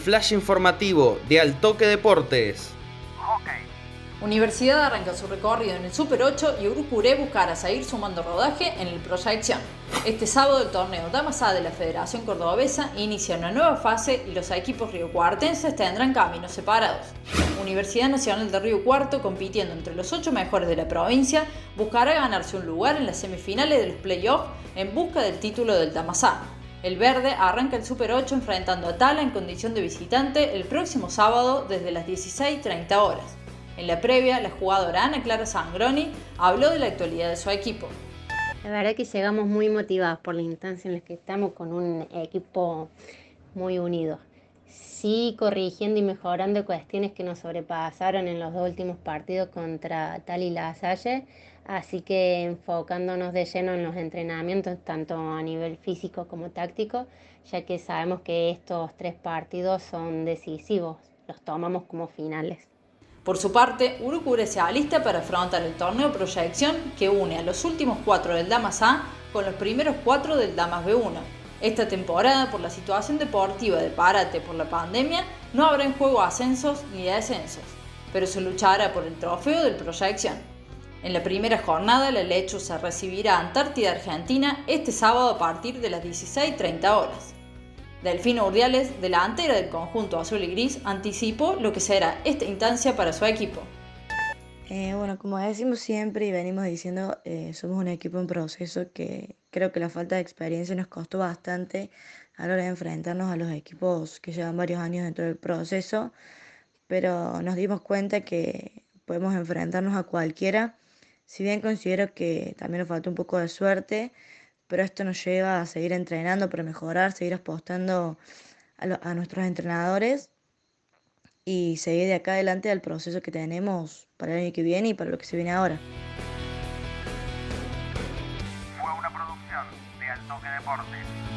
flash informativo de Altoque Deportes. Universidad arranca su recorrido en el Super 8 y Urucuré buscará seguir sumando rodaje en el Proyección. Este sábado el torneo Damas de la Federación Cordobesa inicia una nueva fase y los equipos riocuartenses tendrán caminos separados. Universidad Nacional de Río Cuarto, compitiendo entre los ocho mejores de la provincia, buscará ganarse un lugar en las semifinales de los playoffs en busca del título del Damas. El verde arranca el Super 8 enfrentando a Tala en condición de visitante el próximo sábado desde las 16.30 horas. En la previa, la jugadora Ana Clara Sangroni habló de la actualidad de su equipo. La verdad que llegamos muy motivados por la instancia en la que estamos con un equipo muy unido. Sí, corrigiendo y mejorando cuestiones que nos sobrepasaron en los dos últimos partidos contra Tal y La Salle, así que enfocándonos de lleno en los entrenamientos, tanto a nivel físico como táctico, ya que sabemos que estos tres partidos son decisivos, los tomamos como finales. Por su parte, Urucure se alista para afrontar el torneo Proyección que une a los últimos cuatro del Damas A con los primeros cuatro del Damas B1. Esta temporada, por la situación deportiva de parate por la pandemia, no habrá en juego ascensos ni descensos, pero se luchará por el trofeo del Proyección. En la primera jornada, la Lechu se recibirá a Antártida Argentina este sábado a partir de las 16.30 horas. Delfino Urdiales, delantera del conjunto azul y gris, anticipó lo que será esta instancia para su equipo. Eh, bueno, como decimos siempre y venimos diciendo, eh, somos un equipo en proceso que creo que la falta de experiencia nos costó bastante a la hora de enfrentarnos a los equipos que llevan varios años dentro del proceso, pero nos dimos cuenta que podemos enfrentarnos a cualquiera, si bien considero que también nos faltó un poco de suerte pero esto nos lleva a seguir entrenando para mejorar, seguir apostando a, nuestros entrenadores y seguir de acá adelante al proceso que tenemos para el año que viene y para lo que se viene ahora. De Altoque Deportes.